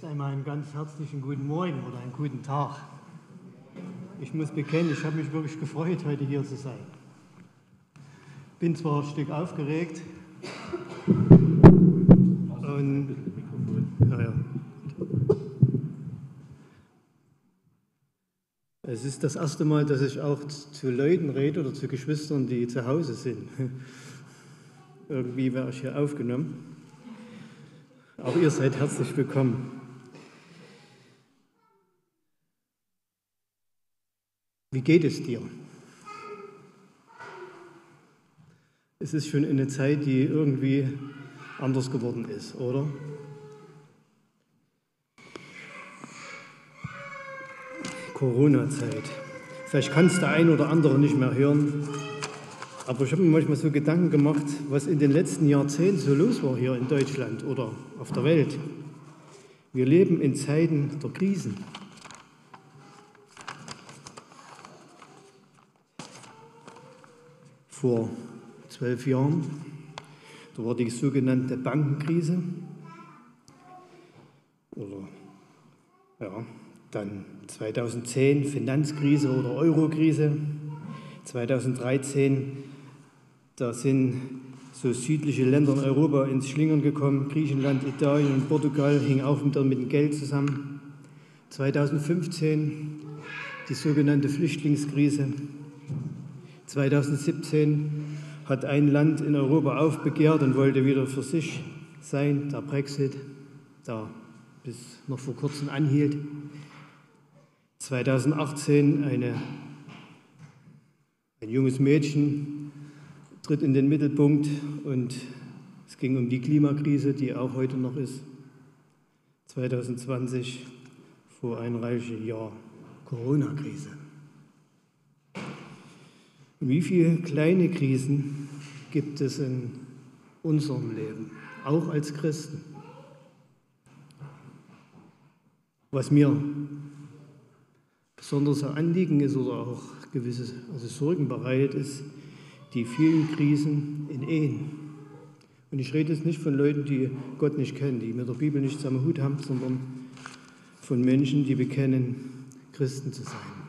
Zunächst einmal einen ganz herzlichen guten Morgen oder einen guten Tag. Ich muss bekennen, ich habe mich wirklich gefreut, heute hier zu sein. Bin zwar ein Stück aufgeregt und ja, ja. Es ist das erste Mal, dass ich auch zu Leuten rede oder zu Geschwistern, die zu Hause sind. Irgendwie wäre ich hier aufgenommen. Auch ihr seid herzlich willkommen. Wie geht es dir? Es ist schon eine Zeit, die irgendwie anders geworden ist, oder? Corona-Zeit. Vielleicht kann es der ein oder andere nicht mehr hören, aber ich habe mir manchmal so Gedanken gemacht, was in den letzten Jahrzehnten so los war hier in Deutschland oder auf der Welt. Wir leben in Zeiten der Krisen. Vor zwölf Jahren, da war die sogenannte Bankenkrise. Oder ja, dann 2010 Finanzkrise oder Eurokrise. 2013 da sind so südliche Länder in Europa ins Schlingern gekommen. Griechenland, Italien und Portugal hingen auch wieder mit dem Geld zusammen. 2015 die sogenannte Flüchtlingskrise. 2017 hat ein Land in Europa aufbegehrt und wollte wieder für sich sein, der Brexit, der bis noch vor kurzem anhielt. 2018 eine, ein junges Mädchen tritt in den Mittelpunkt und es ging um die Klimakrise, die auch heute noch ist. 2020 vor ein reiches Jahr Corona-Krise. Wie viele kleine Krisen gibt es in unserem Leben, auch als Christen? Was mir besonders ein Anliegen ist oder auch gewisse also Sorgen bereitet, ist, die vielen Krisen in Ehen. Und ich rede jetzt nicht von Leuten, die Gott nicht kennen, die mit der Bibel nichts am Hut haben, sondern von Menschen, die bekennen, Christen zu sein.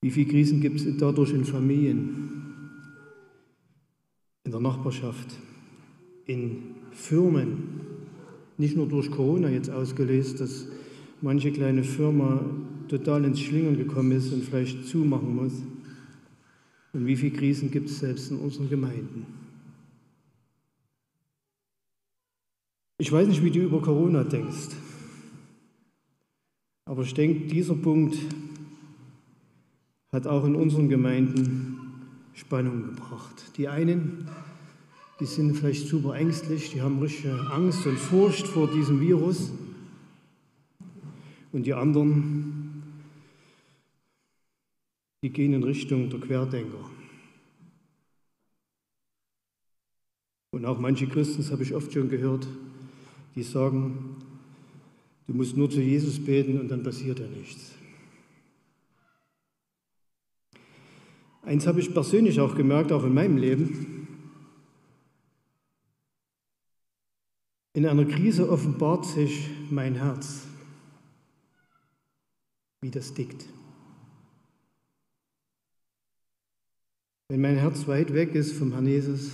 Wie viele Krisen gibt es dadurch in Familien, in der Nachbarschaft, in Firmen? Nicht nur durch Corona jetzt ausgelöst, dass manche kleine Firma total ins Schlingern gekommen ist und vielleicht zumachen muss. Und wie viele Krisen gibt es selbst in unseren Gemeinden? Ich weiß nicht, wie du über Corona denkst, aber ich denke, dieser Punkt hat auch in unseren Gemeinden Spannung gebracht. Die einen, die sind vielleicht super ängstlich, die haben richtige Angst und Furcht vor diesem Virus. Und die anderen, die gehen in Richtung der Querdenker. Und auch manche Christen, das habe ich oft schon gehört, die sagen, du musst nur zu Jesus beten und dann passiert ja nichts. Eins habe ich persönlich auch gemerkt, auch in meinem Leben. In einer Krise offenbart sich mein Herz, wie das tickt. Wenn mein Herz weit weg ist vom Herrn Jesus,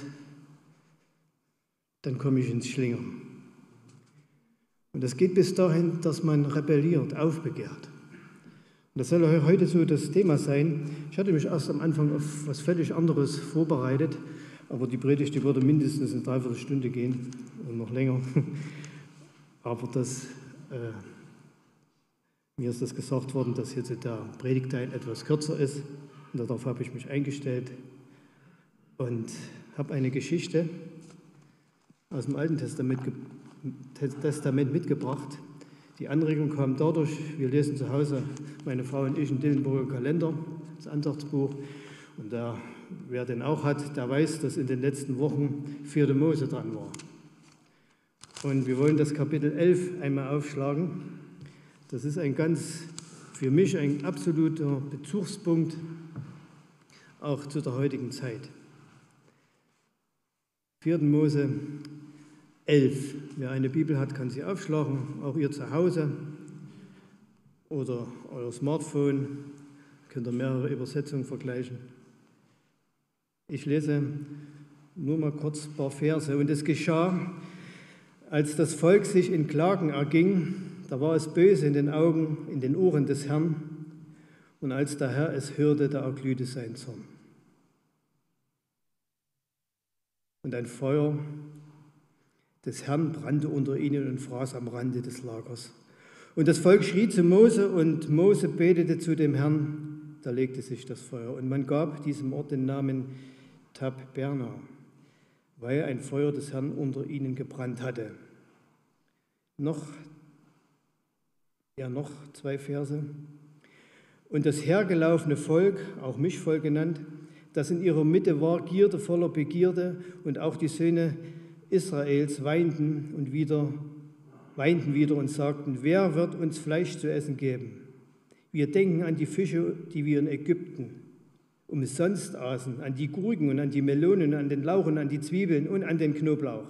dann komme ich ins Schlingern. Und das geht bis dahin, dass man rebelliert, aufbegehrt. Und das soll heute so das Thema sein. Ich hatte mich erst am Anfang auf was völlig anderes vorbereitet, aber die Predigt die würde mindestens eine Dreiviertelstunde gehen und noch länger. Aber das, äh, mir ist das gesagt worden, dass jetzt der Predigteil etwas kürzer ist. Und darauf habe ich mich eingestellt und habe eine Geschichte aus dem Alten Testament, Testament mitgebracht. Die Anregung kam dadurch, wir lesen zu Hause, meine Frau und ich, einen Dillenburger Kalender, das Andachtsbuch. Und da, wer den auch hat, der weiß, dass in den letzten Wochen vierte Mose dran war. Und wir wollen das Kapitel 11 einmal aufschlagen. Das ist ein ganz, für mich ein absoluter Bezugspunkt auch zu der heutigen Zeit. 4. Mose 11. Wer eine Bibel hat, kann sie aufschlagen, auch ihr zu Hause oder euer Smartphone. Könnt ihr mehrere Übersetzungen vergleichen. Ich lese nur mal kurz ein paar Verse. Und es geschah, als das Volk sich in Klagen erging, da war es böse in den Augen, in den Ohren des Herrn. Und als der Herr es hörte, da erglühte sein Zorn. Und ein Feuer des Herrn brannte unter ihnen und fraß am Rande des Lagers. Und das Volk schrie zu Mose und Mose betete zu dem Herrn. Da legte sich das Feuer. Und man gab diesem Ort den Namen Tabberna, weil ein Feuer des Herrn unter ihnen gebrannt hatte. Noch, ja, noch zwei Verse. Und das hergelaufene Volk, auch Mischvolk genannt, das in ihrer Mitte war, gierte voller Begierde und auch die Söhne Israels weinten und wieder weinten wieder und sagten, wer wird uns Fleisch zu essen geben? Wir denken an die Fische, die wir in Ägypten umsonst aßen, an die Gurken und an die Melonen, an den Lauch und an die Zwiebeln und an den Knoblauch.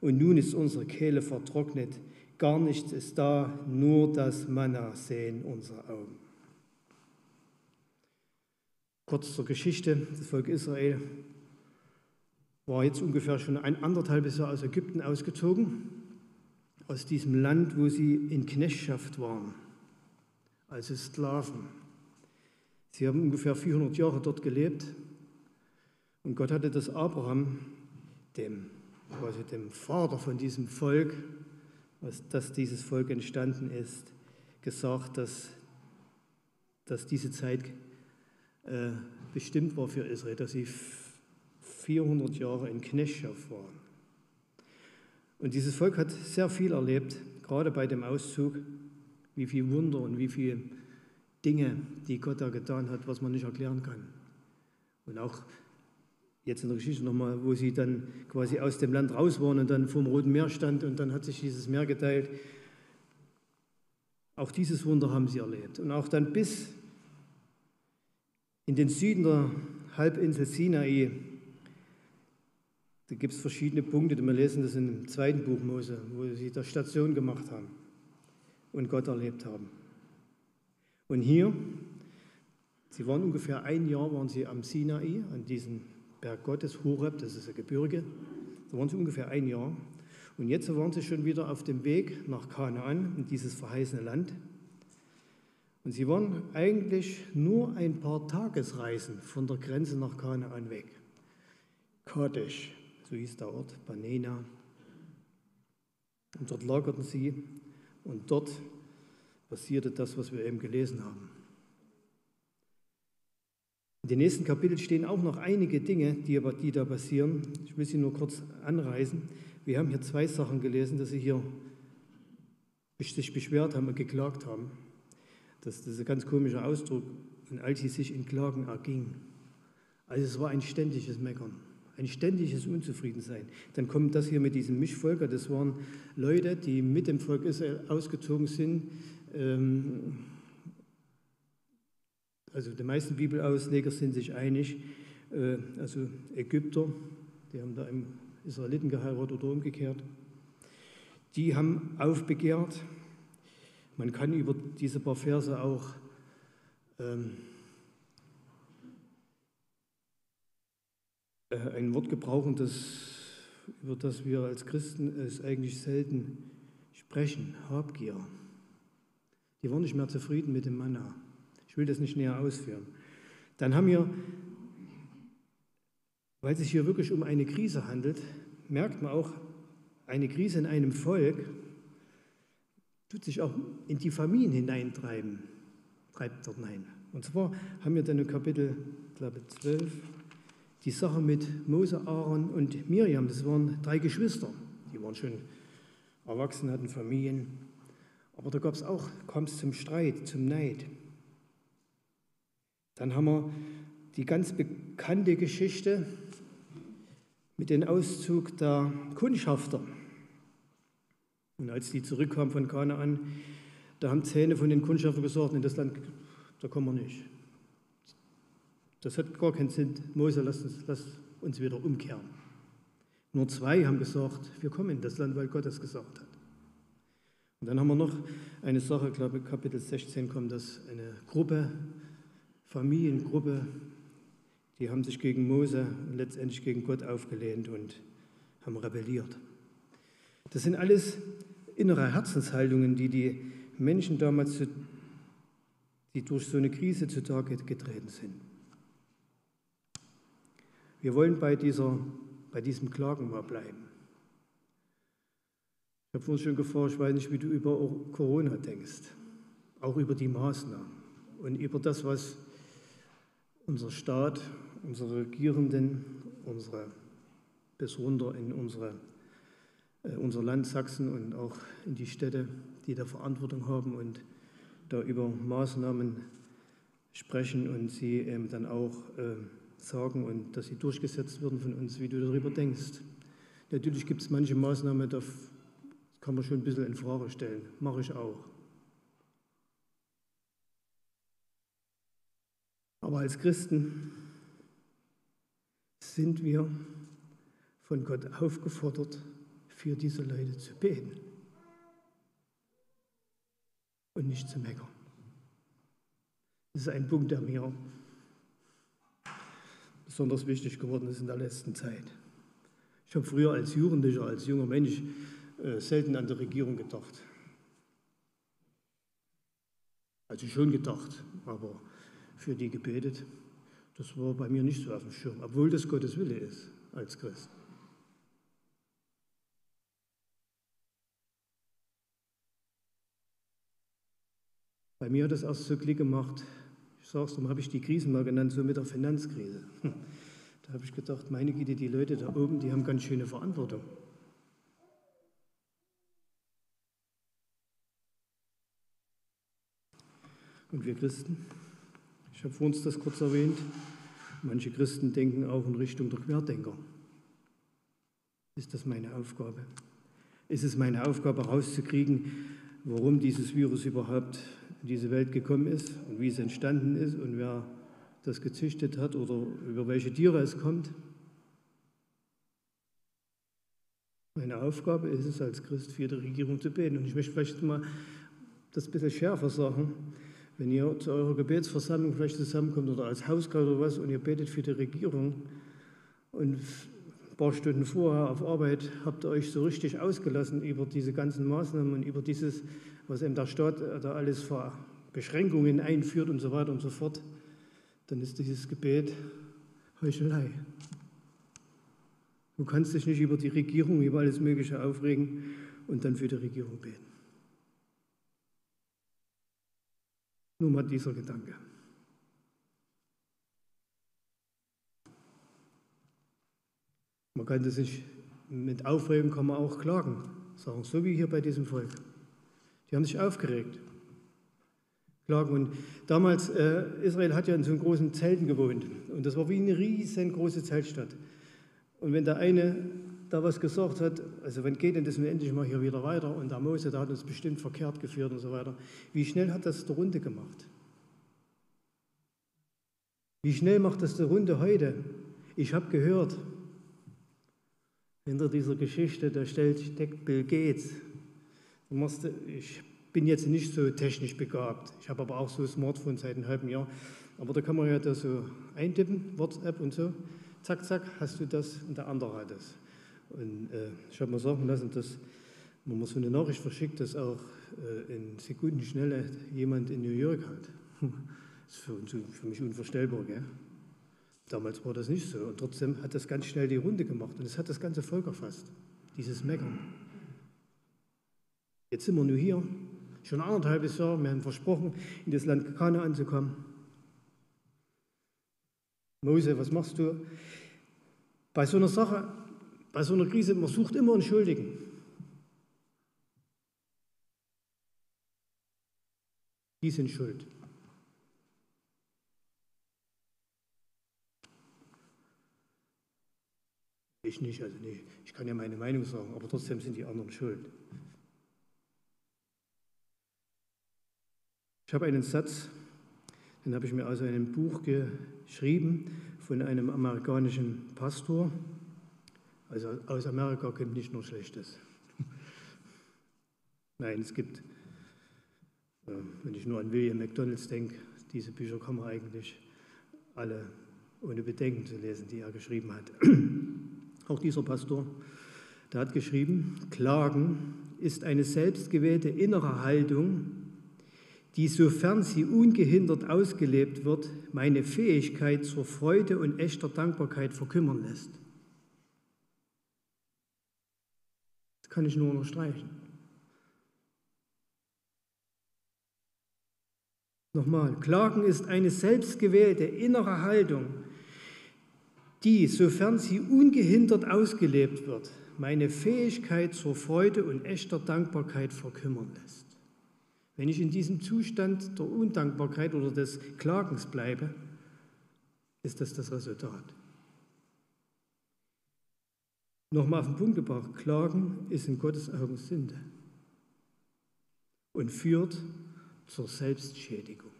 Und nun ist unsere Kehle vertrocknet, gar nichts ist da, nur das Manna sehen unsere Augen. Kurz zur Geschichte. Das Volk Israel war jetzt ungefähr schon ein anderthalbes Jahr aus Ägypten ausgezogen, aus diesem Land, wo sie in Knechtschaft waren, als Sklaven. Sie haben ungefähr 400 Jahre dort gelebt und Gott hatte das Abraham, dem, quasi dem Vater von diesem Volk, was, dass dieses Volk entstanden ist, gesagt, dass, dass diese Zeit äh, bestimmt war für Israel, dass sie 400 Jahre in Knechtschaft waren. Und dieses Volk hat sehr viel erlebt, gerade bei dem Auszug, wie viel Wunder und wie viele Dinge, die Gott da getan hat, was man nicht erklären kann. Und auch jetzt in der Geschichte nochmal, wo sie dann quasi aus dem Land raus waren und dann vor dem Roten Meer stand und dann hat sich dieses Meer geteilt. Auch dieses Wunder haben sie erlebt. Und auch dann bis in den Süden der Halbinsel Sinai, da gibt es verschiedene Punkte, wir lesen das im zweiten Buch Mose, wo sie da Station gemacht haben und Gott erlebt haben. Und hier, sie waren ungefähr ein Jahr, waren sie am Sinai, an diesem Berg Gottes, Horeb, das ist ein Gebirge, da waren sie ungefähr ein Jahr. Und jetzt waren sie schon wieder auf dem Weg nach Kanaan, in dieses verheißene Land. Und sie waren eigentlich nur ein paar Tagesreisen von der Grenze nach Kanaan weg. Kadesh, so hieß der Ort, Banena. Und dort lagerten sie und dort passierte das, was wir eben gelesen haben. In den nächsten Kapiteln stehen auch noch einige Dinge, die, die da passieren. Ich will sie nur kurz anreißen. Wir haben hier zwei Sachen gelesen, dass sie hier sich beschwert haben und geklagt haben. Das, das ist ein ganz komischer Ausdruck. Und als sie sich in Klagen erging. Also es war ein ständiges Meckern, ein ständiges Unzufriedensein. Dann kommt das hier mit diesem Mischvolker. Das waren Leute, die mit dem Volk Israel ausgezogen sind. Ähm, also die meisten Bibelausleger sind sich einig. Äh, also Ägypter, die haben da im Israeliten geheiratet oder umgekehrt. Die haben aufbegehrt man kann über diese paar Verse auch ähm, ein Wort gebrauchen, das, über das wir als Christen es eigentlich selten sprechen, Habgier. Die waren nicht mehr zufrieden mit dem Manna. Ich will das nicht näher ausführen. Dann haben wir, weil es sich hier wirklich um eine Krise handelt, merkt man auch, eine Krise in einem Volk tut sich auch in die Familien hineintreiben, treibt dort hinein. Und zwar haben wir dann im Kapitel, glaube 12, die Sache mit Mose, Aaron und Miriam. Das waren drei Geschwister. Die waren schon erwachsen, hatten Familien. Aber da gab es auch, kam es zum Streit, zum Neid. Dann haben wir die ganz bekannte Geschichte mit dem Auszug der Kundschafter. Und als die zurückkamen von Kanaan, da haben Zähne von den Kundschaftern gesagt, in das Land, da kommen wir nicht. Das hat gar keinen Sinn. Mose, lass uns, lass uns wieder umkehren. Nur zwei haben gesagt, wir kommen in das Land, weil Gott es gesagt hat. Und dann haben wir noch eine Sache, ich glaube Kapitel 16 kommt das, eine Gruppe, Familiengruppe, die haben sich gegen Mose und letztendlich gegen Gott aufgelehnt und haben rebelliert. Das sind alles innere Herzenshaltungen, die die Menschen damals, die durch so eine Krise zutage getreten sind. Wir wollen bei, dieser, bei diesem Klagen mal bleiben. Ich habe vorhin schon gefragt, ich weiß nicht, wie du über Corona denkst, auch über die Maßnahmen und über das, was unser Staat, unsere Regierenden, unsere, bis runter in unsere, äh, unser Land Sachsen und auch in die Städte, die da Verantwortung haben und da über Maßnahmen sprechen und sie ähm, dann auch äh, sagen und dass sie durchgesetzt werden von uns, wie du darüber denkst. Natürlich gibt es manche Maßnahmen, da kann man schon ein bisschen in Frage stellen. Mache ich auch. Aber als Christen sind wir von Gott aufgefordert, für diese Leute zu beten und nicht zu meckern. Das ist ein Punkt, der mir besonders wichtig geworden ist in der letzten Zeit. Ich habe früher als Jugendlicher, als junger Mensch äh, selten an die Regierung gedacht. Also schon gedacht, aber für die gebetet. Das war bei mir nicht so auf dem Schirm, obwohl das Gottes Wille ist als Christ. Bei mir hat das erst so Klick gemacht, es, darum habe ich die Krisen mal genannt, so mit der Finanzkrise. Da habe ich gedacht, meine Güte, die Leute da oben, die haben ganz schöne Verantwortung. Und wir Christen, ich habe vor uns das kurz erwähnt, manche Christen denken auch in Richtung der Querdenker. Ist das meine Aufgabe? Ist es meine Aufgabe herauszukriegen, warum dieses Virus überhaupt in diese Welt gekommen ist und wie es entstanden ist und wer das gezüchtet hat oder über welche Tiere es kommt. Meine Aufgabe ist es, als Christ für die Regierung zu beten. Und ich möchte vielleicht mal das ein bisschen schärfer sagen. Wenn ihr zu eurer Gebetsversammlung vielleicht zusammenkommt oder als Hauskreis oder was und ihr betet für die Regierung und paar Stunden vorher auf Arbeit habt ihr euch so richtig ausgelassen über diese ganzen Maßnahmen und über dieses was eben der Staat äh, da alles für Beschränkungen einführt und so weiter und so fort, dann ist dieses Gebet Heuchelei. Du kannst dich nicht über die Regierung, über alles Mögliche aufregen und dann für die Regierung beten. Nur mal dieser Gedanke. Man das sich mit Aufregung kann man auch klagen, sagen, so wie hier bei diesem Volk. Die haben sich aufgeregt. Klagen. Und damals, äh, Israel hat ja in so großen Zelten gewohnt. Und das war wie eine riesengroße Zeltstadt. Und wenn der eine da was gesagt hat, also wann geht denn das nun endlich mal hier wieder weiter? Und der Mose, der hat uns bestimmt verkehrt geführt und so weiter. Wie schnell hat das der Runde gemacht? Wie schnell macht das der Runde heute? Ich habe gehört, hinter dieser Geschichte, da steckt Bill Gates ich bin jetzt nicht so technisch begabt. Ich habe aber auch so ein Smartphone seit einem halben Jahr. Aber da kann man ja da so eintippen, WhatsApp und so. Zack, zack, hast du das und der andere hat das. Und äh, ich habe mir sagen lassen, dass wenn man so eine Nachricht verschickt, dass auch äh, in Sekundenschnelle jemand in New York hat. Das ist für, für mich unvorstellbar. Gell? Damals war das nicht so. Und trotzdem hat das ganz schnell die Runde gemacht. Und es hat das ganze Volk erfasst, dieses Meckern. Jetzt sind wir nur hier, schon anderthalb Jahre. Wir haben versprochen, in das Land Kana anzukommen. Mose, was machst du? Bei so einer Sache, bei so einer Krise, man sucht immer einen Schuldigen. Die sind schuld. Ich nicht, also nee, ich kann ja meine Meinung sagen, aber trotzdem sind die anderen schuld. Ich habe einen Satz, den habe ich mir aus einem Buch geschrieben von einem amerikanischen Pastor Also aus Amerika kommt nicht nur Schlechtes. Nein, es gibt, äh, wenn ich nur an William McDonalds denke, diese Bücher kann man eigentlich alle ohne Bedenken zu lesen, die er geschrieben hat. Auch dieser Pastor, der hat geschrieben, Klagen ist eine selbstgewählte innere Haltung, die, sofern sie ungehindert ausgelebt wird, meine Fähigkeit zur Freude und echter Dankbarkeit verkümmern lässt. Das kann ich nur unterstreichen. Nochmal, Klagen ist eine selbstgewählte innere Haltung, die, sofern sie ungehindert ausgelebt wird, meine Fähigkeit zur Freude und echter Dankbarkeit verkümmern lässt. Wenn ich in diesem Zustand der Undankbarkeit oder des Klagens bleibe, ist das das Resultat. Nochmal auf den Punkt gebracht, Klagen ist in Gottes Augen Sünde und führt zur Selbstschädigung.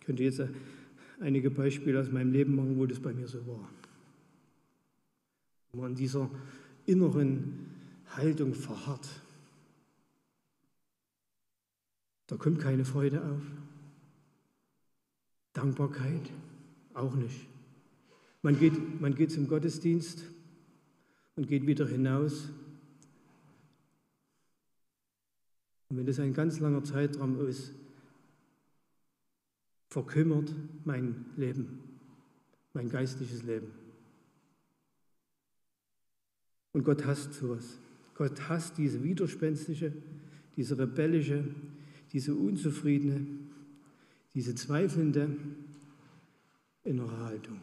Ich könnte jetzt einige Beispiele aus meinem Leben machen, wo das bei mir so war. Wo man in dieser inneren Haltung verharrt. Da kommt keine Freude auf. Dankbarkeit auch nicht. Man geht, man geht zum Gottesdienst und geht wieder hinaus. Und wenn das ein ganz langer Zeitraum ist, verkümmert mein Leben, mein geistliches Leben. Und Gott hasst sowas. Gott hasst diese widerspenstische, diese rebellische, diese unzufriedene, diese zweifelnde innere Haltung.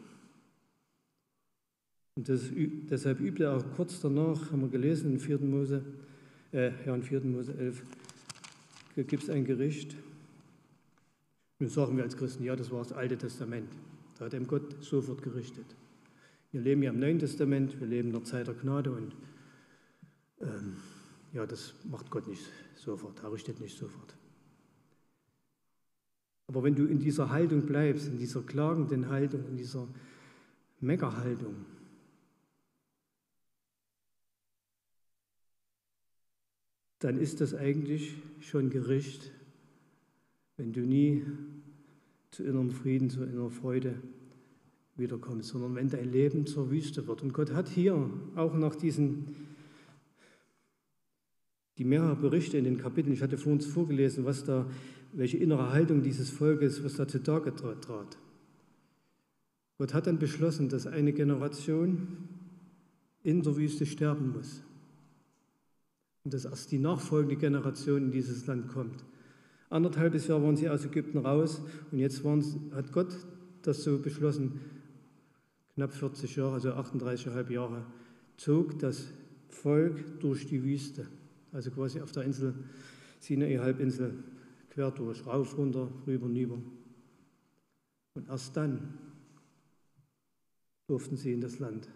Und das, deshalb übt er auch kurz danach, haben wir gelesen in 4. Mose, äh, ja, in 4. Mose 11, gibt es ein Gericht, nun sagen wir als Christen, ja, das war das Alte Testament. Da hat ihm Gott sofort gerichtet. Wir leben ja im Neuen Testament, wir leben in der Zeit der Gnade und ähm, ja, das macht Gott nicht sofort, er richtet nicht sofort. Aber wenn du in dieser Haltung bleibst, in dieser klagenden Haltung, in dieser Meckerhaltung, dann ist das eigentlich schon Gericht wenn du nie zu innerem Frieden, zu innerer Freude wiederkommst, sondern wenn dein Leben zur Wüste wird. Und Gott hat hier auch nach diesen, die mehreren Berichte in den Kapiteln, ich hatte vor uns vorgelesen, was da, welche innere Haltung dieses Volkes, was da zutage trat. Gott hat dann beschlossen, dass eine Generation in der Wüste sterben muss. Und dass erst die nachfolgende Generation in dieses Land kommt. Anderthalbes Jahr waren sie aus Ägypten raus und jetzt hat Gott das so beschlossen, knapp 40 Jahre, also 38,5 Jahre, zog das Volk durch die Wüste, also quasi auf der Insel, Sinai-Halbinsel, quer durch, rauf, runter, rüber, rüber. Und erst dann durften sie in das Land.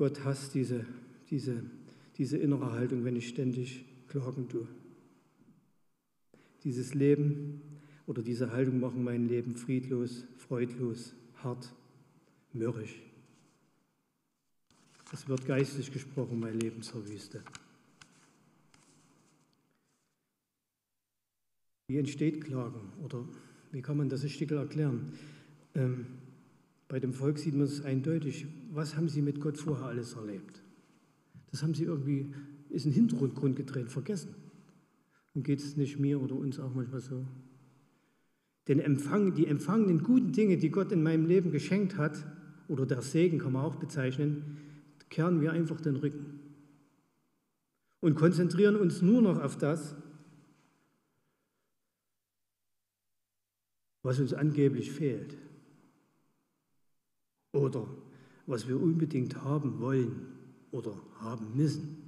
Gott hasst diese, diese, diese innere Haltung, wenn ich ständig klagen tue. Dieses Leben oder diese Haltung machen mein Leben friedlos, freudlos, hart, mürrisch. Es wird geistig gesprochen, mein Leben zur Wüste. Wie entsteht Klagen oder wie kann man das ein Stück erklären? Ähm, bei dem Volk sieht man es eindeutig. Was haben sie mit Gott vorher alles erlebt? Das haben sie irgendwie, ist ein Hintergrund gedreht, vergessen. Und geht es nicht mir oder uns auch manchmal so? Den Empfang, die empfangenen guten Dinge, die Gott in meinem Leben geschenkt hat, oder der Segen kann man auch bezeichnen, kehren wir einfach den Rücken und konzentrieren uns nur noch auf das, was uns angeblich fehlt oder was wir unbedingt haben wollen oder haben müssen.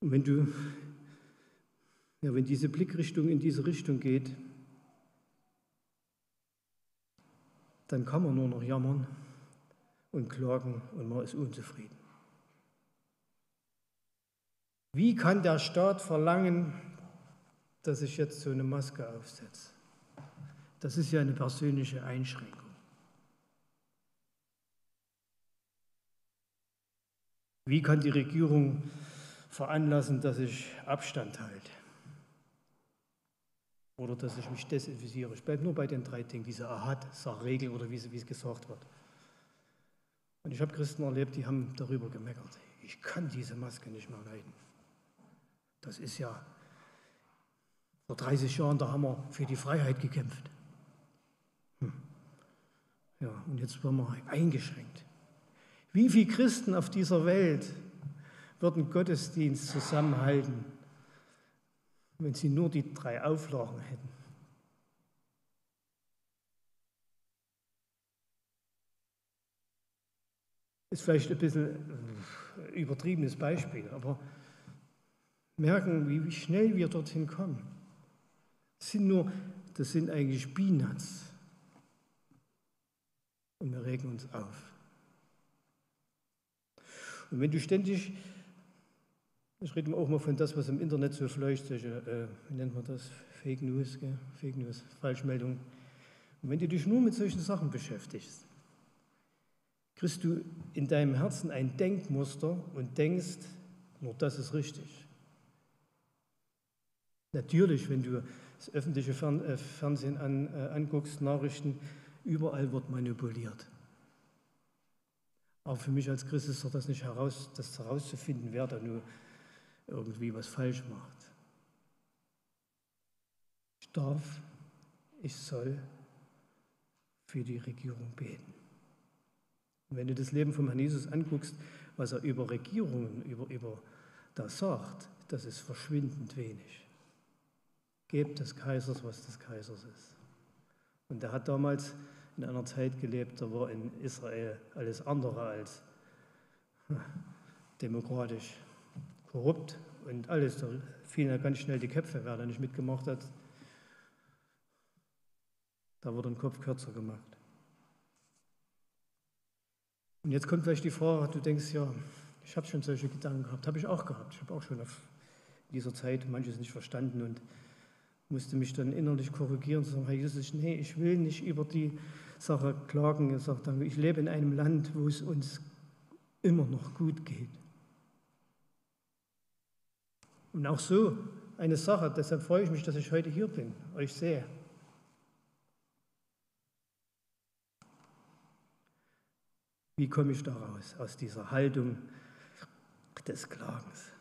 Und wenn du, ja, wenn diese Blickrichtung in diese Richtung geht, dann kann man nur noch jammern und klagen und man ist unzufrieden. Wie kann der Staat verlangen, dass ich jetzt so eine Maske aufsetze? Das ist ja eine persönliche Einschränkung. Wie kann die Regierung veranlassen, dass ich Abstand halte? Oder dass ich mich desinfiziere. Ich bleibe nur bei den drei Dingen, diese Ahat-Regel oder wie, wie es gesagt wird. Und ich habe Christen erlebt, die haben darüber gemeckert. Ich kann diese Maske nicht mehr leiden. Das ist ja, vor 30 Jahren, da haben wir für die Freiheit gekämpft. Hm. Ja, und jetzt werden wir eingeschränkt. Wie viele Christen auf dieser Welt würden Gottesdienst zusammenhalten, wenn sie nur die drei Auflagen hätten? Ist vielleicht ein bisschen übertriebenes Beispiel, aber merken, wie schnell wir dorthin kommen. Das sind nur, das sind eigentlich Peanuts. Und wir regen uns auf. Und wenn du ständig, ich rede auch mal von das, was im Internet so fleucht, solche, äh, wie nennt man das, Fake News, gell? Fake News, Falschmeldung. Und wenn du dich nur mit solchen Sachen beschäftigst, kriegst du in deinem Herzen ein Denkmuster und denkst, nur das ist richtig. Natürlich, wenn du das öffentliche äh, Fernsehen an, äh, anguckst, Nachrichten, überall wird manipuliert. Aber für mich als Christ ist doch das nicht heraus, das herauszufinden, wer da nur irgendwie was falsch macht. Ich darf, ich soll für die Regierung beten. Und wenn du das Leben von Herrn Jesus anguckst, was er über Regierungen, über, über da sagt, das ist verschwindend wenig. Gebt des Kaisers, was des Kaisers ist. Und er hat damals in einer Zeit gelebt, da war in Israel alles andere als demokratisch, korrupt und alles. Da fielen ja ganz schnell die Köpfe, wer da nicht mitgemacht hat. Da wurde ein Kopf kürzer gemacht. Und jetzt kommt vielleicht die Frage, du denkst, ja, ich habe schon solche Gedanken gehabt, habe ich auch gehabt. Ich habe auch schon auf dieser Zeit manches nicht verstanden und musste mich dann innerlich korrigieren und sagen, Herr Jesus, nee, ich will nicht über die Sache klagen. Er sagt ich lebe in einem Land, wo es uns immer noch gut geht. Und auch so eine Sache, deshalb freue ich mich, dass ich heute hier bin, euch sehe. Wie komme ich daraus, aus dieser Haltung des Klagens?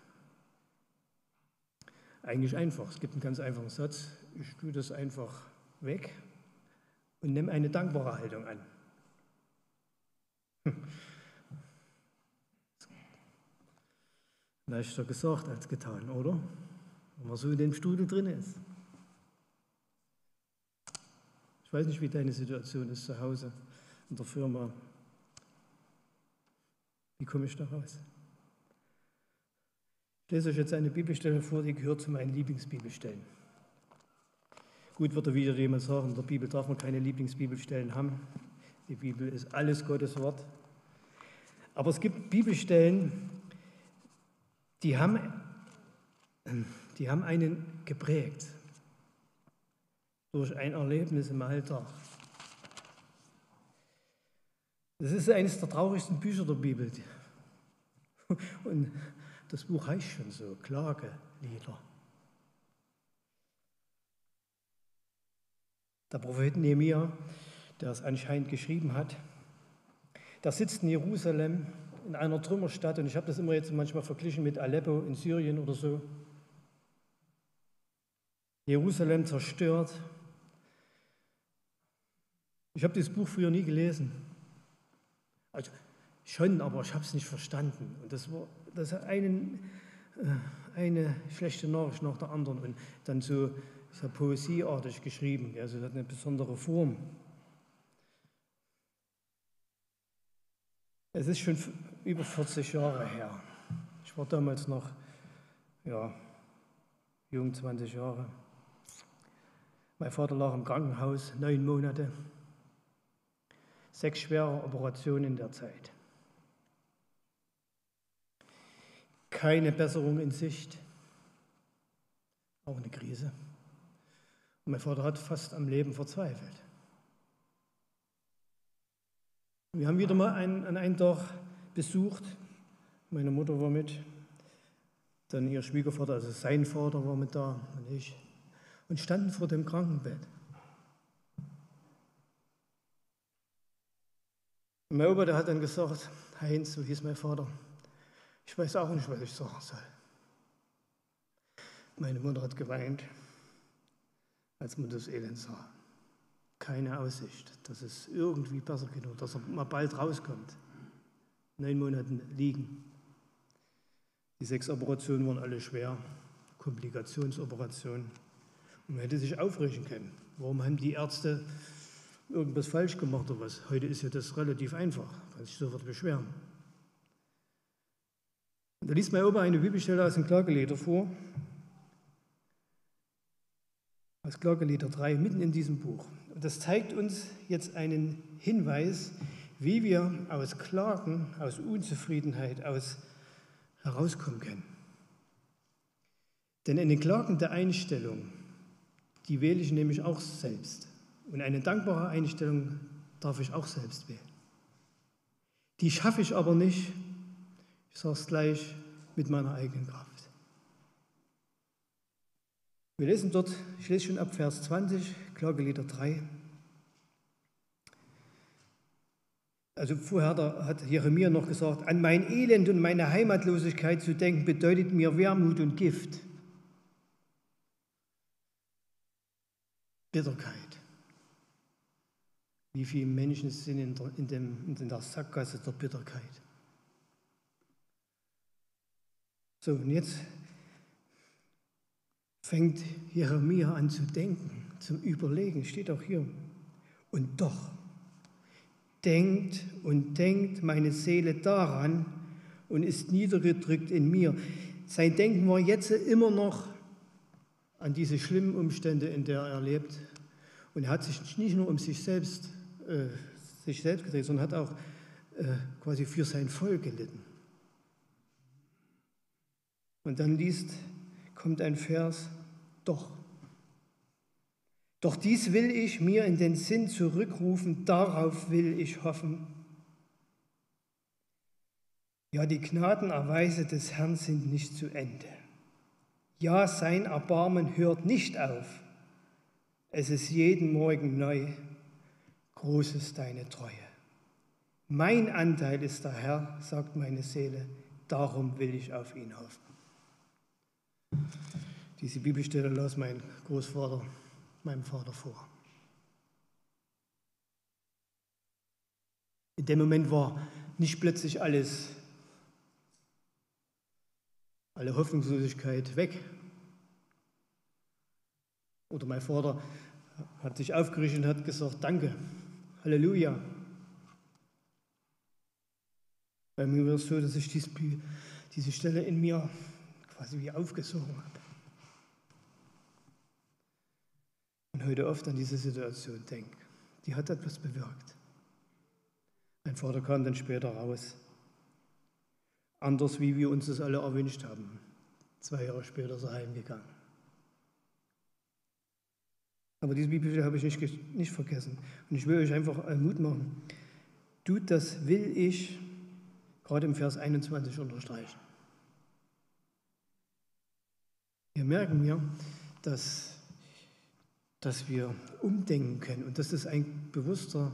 Eigentlich einfach. Es gibt einen ganz einfachen Satz. Ich tue das einfach weg und nehme eine dankbare Haltung an. Leichter gesagt als getan, oder? Wenn man so in dem Studel drin ist. Ich weiß nicht, wie deine Situation ist zu Hause, in der Firma. Wie komme ich da raus? Ich lese euch jetzt eine Bibelstelle vor, die gehört zu meinen Lieblingsbibelstellen. Gut wird er wieder jemand sagen, in der Bibel darf man keine Lieblingsbibelstellen haben. Die Bibel ist alles Gottes Wort. Aber es gibt Bibelstellen, die haben, die haben einen geprägt durch ein Erlebnis im Alltag. Das ist eines der traurigsten Bücher der Bibel. Und das Buch heißt schon so, Klagelieder. Der Prophet Nehemiah, der es anscheinend geschrieben hat, der sitzt in Jerusalem in einer Trümmerstadt und ich habe das immer jetzt manchmal verglichen mit Aleppo in Syrien oder so. Jerusalem zerstört. Ich habe dieses Buch früher nie gelesen. Also schon, aber ich habe es nicht verstanden. Und das war das einen, äh, eine schlechte Nachricht nach der anderen und dann so, so poesieartig geschrieben. Also hat eine besondere Form. Es ist schon über 40 Jahre her. Ich war damals noch, ja, jung, 20 Jahre. Mein Vater lag im Krankenhaus, neun Monate. Sechs schwere Operationen in der Zeit. Keine Besserung in Sicht. Auch eine Krise. Und mein Vater hat fast am Leben verzweifelt. Wir haben wieder mal einen, an einem Tag besucht. Meine Mutter war mit, dann ihr Schwiegervater, also sein Vater war mit da und ich, und standen vor dem Krankenbett. Mein Opa, der hat dann gesagt, Heinz, so hieß mein Vater, ich weiß auch nicht, was ich sagen soll. Meine Mutter hat geweint, als man das Elend sah. Keine Aussicht, dass es irgendwie besser geht oder dass er mal bald rauskommt. Neun Monate liegen. Die sechs Operationen waren alle schwer, Komplikationsoperationen. Und man hätte sich aufregen können. Warum haben die Ärzte irgendwas falsch gemacht oder was? Heute ist ja das relativ einfach, kann sich sofort beschweren. Und da liest mein Opa eine Bibelstelle aus dem Klagelieder vor, aus Klagelieder 3, mitten in diesem Buch. Und das zeigt uns jetzt einen Hinweis, wie wir aus Klagen, aus Unzufriedenheit, aus herauskommen können. Denn eine klagende Einstellung, die wähle ich nämlich auch selbst. Und eine dankbare Einstellung darf ich auch selbst wählen. Die schaffe ich aber nicht, ich sage es gleich, mit meiner eigenen Kraft. Wir lesen dort, ich lese schon ab Vers 20, Klagelieder 3. Also vorher hat Jeremia noch gesagt, an mein Elend und meine Heimatlosigkeit zu denken, bedeutet mir Wermut und Gift. Bitterkeit. Wie viele Menschen sind in der, in dem, in der Sackgasse der Bitterkeit? So, und jetzt fängt Jeremia an zu denken, zum Überlegen, steht auch hier. Und doch, denkt und denkt meine Seele daran und ist niedergedrückt in mir. Sein Denken war jetzt immer noch an diese schlimmen Umstände, in der er lebt. Und er hat sich nicht nur um sich selbst, äh, sich selbst gedreht, sondern hat auch äh, quasi für sein Volk gelitten. Und dann liest, kommt ein Vers, doch. Doch dies will ich mir in den Sinn zurückrufen, darauf will ich hoffen. Ja, die Gnadenerweise des Herrn sind nicht zu Ende. Ja, sein Erbarmen hört nicht auf. Es ist jeden Morgen neu. Groß ist deine Treue. Mein Anteil ist der Herr, sagt meine Seele, darum will ich auf ihn hoffen. Diese Bibelstelle las mein Großvater meinem Vater vor. In dem Moment war nicht plötzlich alles, alle Hoffnungslosigkeit weg. Oder mein Vater hat sich aufgerichtet und hat gesagt, danke, Halleluja. Bei mir war es so, dass ich diese Stelle in mir quasi wie aufgesogen habe. Und heute oft an diese Situation denke. Die hat etwas bewirkt. Mein Vater kam dann später raus. Anders, wie wir uns das alle erwünscht haben. Zwei Jahre später ist er heimgegangen. Aber diese Bibel habe ich nicht, nicht vergessen. Und ich will euch einfach Mut machen. Tut das will ich, gerade im Vers 21 unterstreichen. Hier merken wir, dass, dass wir umdenken können und dass das ein bewusster,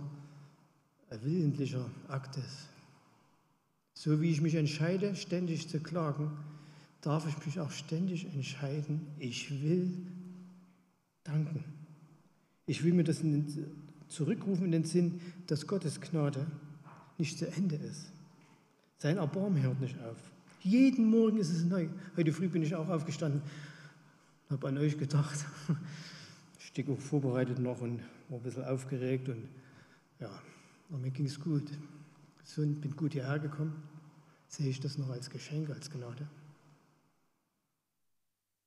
willentlicher Akt ist. So wie ich mich entscheide, ständig zu klagen, darf ich mich auch ständig entscheiden, ich will danken. Ich will mir das zurückrufen in den Sinn, dass Gottes Gnade nicht zu Ende ist. Sein Erbarmen hört nicht auf. Jeden Morgen ist es neu. Heute früh bin ich auch aufgestanden habe an euch gedacht. Ich auch vorbereitet noch und war ein bisschen aufgeregt und ja, aber mir ging es gut. Gesund, bin gut hierher gekommen. Sehe ich das noch als Geschenk, als Gnade?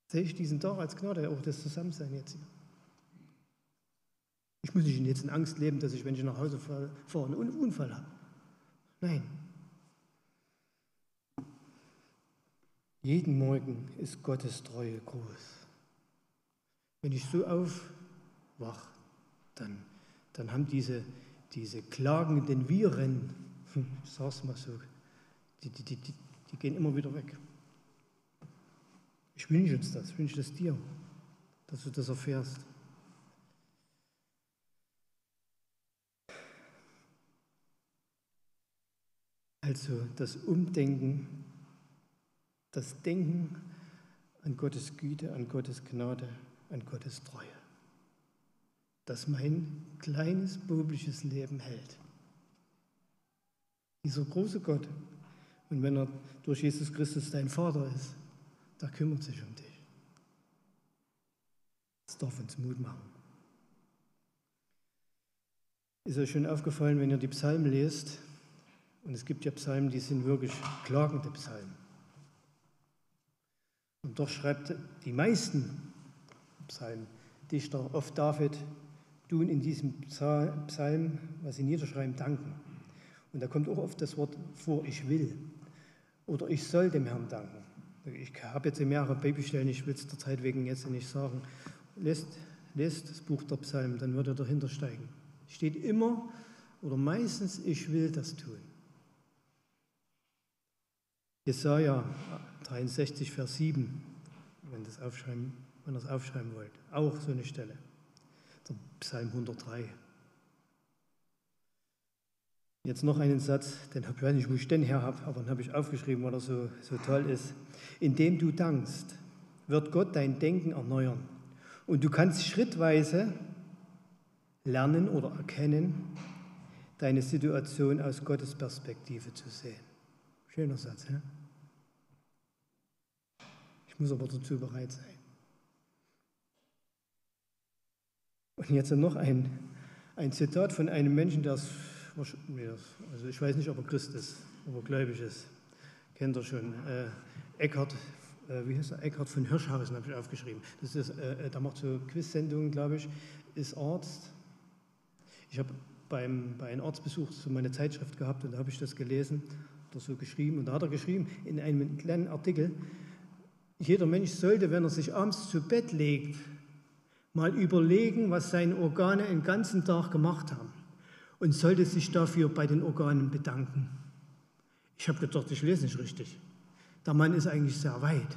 Sehe ich diesen Tag als Gnade, auch das Zusammensein jetzt hier? Ich Ich muss nicht jetzt in Angst leben, dass ich, wenn ich nach Hause fahre, einen Unfall habe. Nein. Jeden Morgen ist Gottes Treue groß. Wenn ich so aufwache, dann, dann haben diese, diese klagenden Viren, ich sage es mal so, die, die, die, die gehen immer wieder weg. Ich wünsche uns das, ich wünsche es dir, dass du das erfährst. Also das Umdenken, das Denken an Gottes Güte, an Gottes Gnade, an Gottes Treue, das mein kleines, bublisches Leben hält. Dieser große Gott, und wenn er durch Jesus Christus dein Vater ist, da kümmert sich um dich. Das darf uns Mut machen. Ist euch schon aufgefallen, wenn ihr die Psalmen lest, und es gibt ja Psalmen, die sind wirklich klagende Psalmen. Und doch schreibt die meisten Psalmdichter, oft David, tun in diesem Psalm, was sie niederschreiben, danken. Und da kommt auch oft das Wort vor, ich will oder ich soll dem Herrn danken. Ich habe jetzt mehrere Bibelstellen, ich will es der Zeit wegen jetzt nicht sagen. Lest, lest das Buch der Psalmen, dann wird er dahinter steigen. Steht immer oder meistens, ich will das tun. Jesaja 63, Vers 7, wenn, das aufschreiben, wenn ihr es aufschreiben wollt. Auch so eine Stelle. Der Psalm 103. Jetzt noch einen Satz, den habe ich nicht, wo ich den her habe, aber den habe ich aufgeschrieben, weil er so, so toll ist. Indem du dankst, wird Gott dein Denken erneuern. Und du kannst schrittweise lernen oder erkennen, deine Situation aus Gottes Perspektive zu sehen. Schöner Satz, ja? Ich muss aber dazu bereit sein. Und jetzt noch ein, ein Zitat von einem Menschen, der es, also ich weiß nicht, ob er Christ ist, ob er gläubig ist. Kennt er schon. Äh, Eckhard, äh, wie heißt er? Eckhard von Hirschhausen habe ich aufgeschrieben. Das ist, äh, der macht so Quiz-Sendungen, glaube ich, ist Arzt. Ich habe bei einem Arztbesuch so meine Zeitschrift gehabt und da habe ich das gelesen oder so geschrieben. Und da hat er geschrieben in einem kleinen Artikel, jeder Mensch sollte, wenn er sich abends zu Bett legt, mal überlegen, was seine Organe den ganzen Tag gemacht haben und sollte sich dafür bei den Organen bedanken. Ich habe gedacht, ich lese nicht richtig. Der Mann ist eigentlich sehr weit.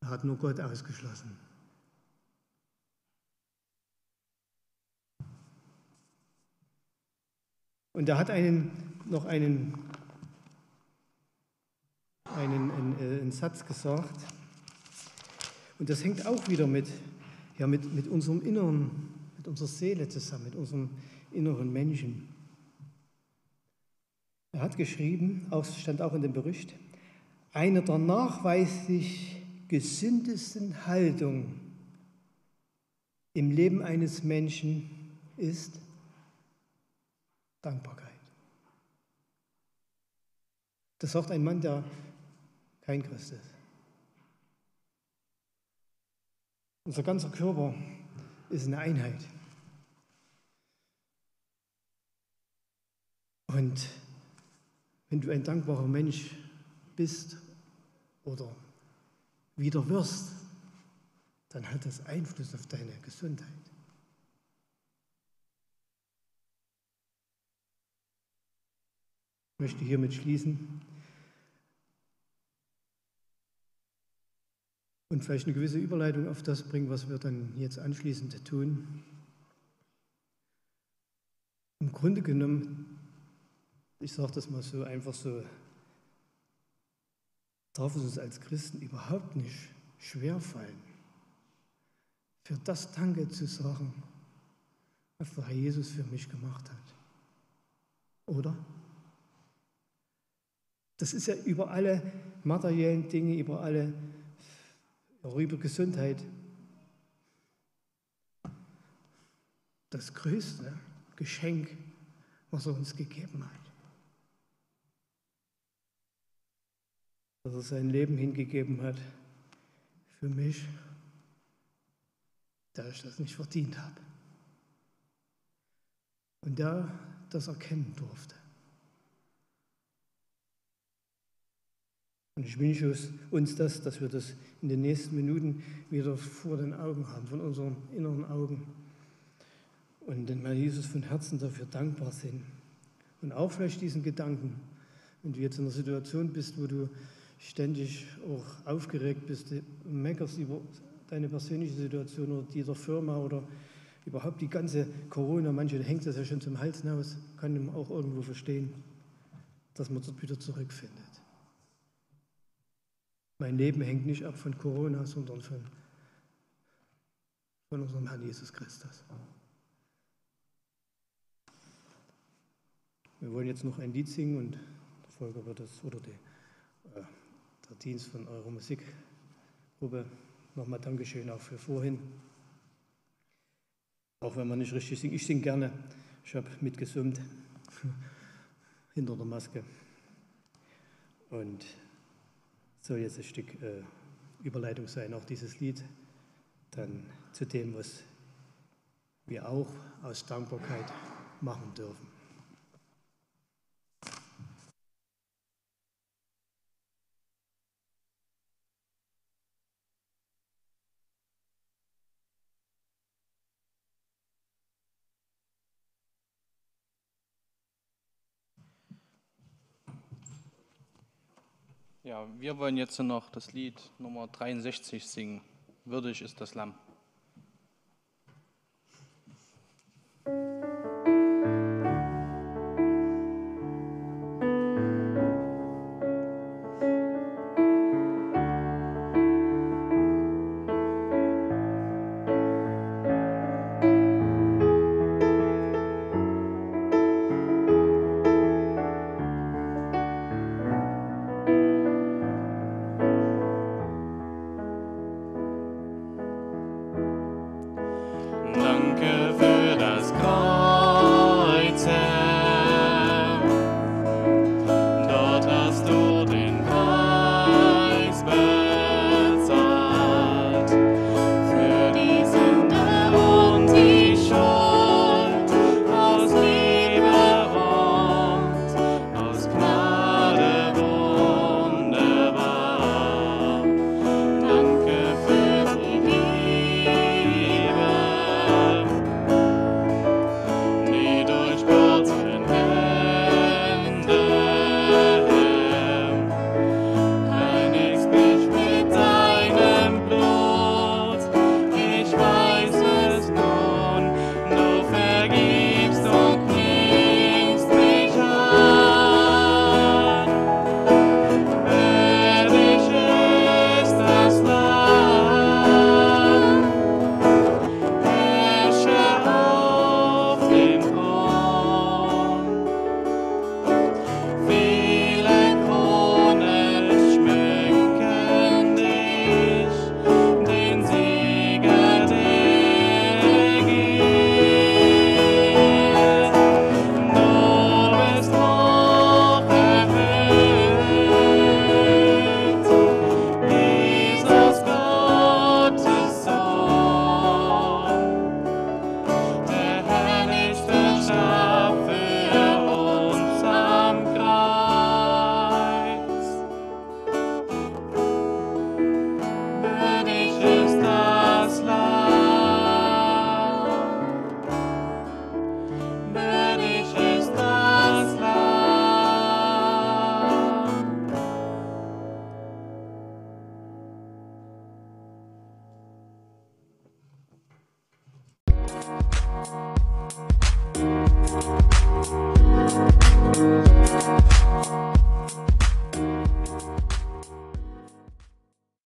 Er hat nur Gott ausgeschlossen. Und er hat einen, noch einen, einen, einen, äh, einen Satz gesagt. Und das hängt auch wieder mit, ja, mit, mit unserem Inneren, mit unserer Seele zusammen, mit unserem inneren Menschen. Er hat geschrieben, auch, stand auch in dem Bericht, eine der nachweislich gesündesten Haltungen im Leben eines Menschen ist Dankbarkeit. Das sagt ein Mann, der kein Christ ist. Unser ganzer Körper ist eine Einheit. Und wenn du ein dankbarer Mensch bist oder wieder wirst, dann hat das Einfluss auf deine Gesundheit. Ich möchte hiermit schließen und vielleicht eine gewisse Überleitung auf das bringen, was wir dann jetzt anschließend tun. Im Grunde genommen, ich sage das mal so einfach so, darf es uns als Christen überhaupt nicht schwerfallen, für das Danke zu sagen, was der Herr Jesus für mich gemacht hat. Oder? Das ist ja über alle materiellen Dinge, über alle, auch über Gesundheit. Das größte Geschenk, was er uns gegeben hat. Dass er sein Leben hingegeben hat für mich da ich das nicht verdient habe. Und da das erkennen durfte. Und ich wünsche uns das, dass wir das in den nächsten Minuten wieder vor den Augen haben, von unseren inneren Augen. Und den Herrn Jesus von Herzen dafür dankbar sind. Und auch vielleicht diesen Gedanken, wenn du jetzt in einer Situation bist, wo du ständig auch aufgeregt bist, meckerst über deine persönliche Situation oder die der Firma oder überhaupt die ganze Corona, manche hängt das ja schon zum Hals hinaus, kann man auch irgendwo verstehen, dass man dort wieder zurückfindet. Mein Leben hängt nicht ab von Corona, sondern von, von unserem Herrn Jesus Christus. Wir wollen jetzt noch ein Lied singen und der Volker wird das, oder die, äh, der Dienst von eurer Musikgruppe. Nochmal Dankeschön auch für vorhin. Auch wenn man nicht richtig singt. Ich singe gerne. Ich habe mitgesummt hinter der Maske. Und soll jetzt ein Stück äh, Überleitung sein, auch dieses Lied, dann zu dem, was wir auch aus Dankbarkeit machen dürfen. Ja, wir wollen jetzt noch das Lied Nummer 63 singen. Würdig ist das Lamm.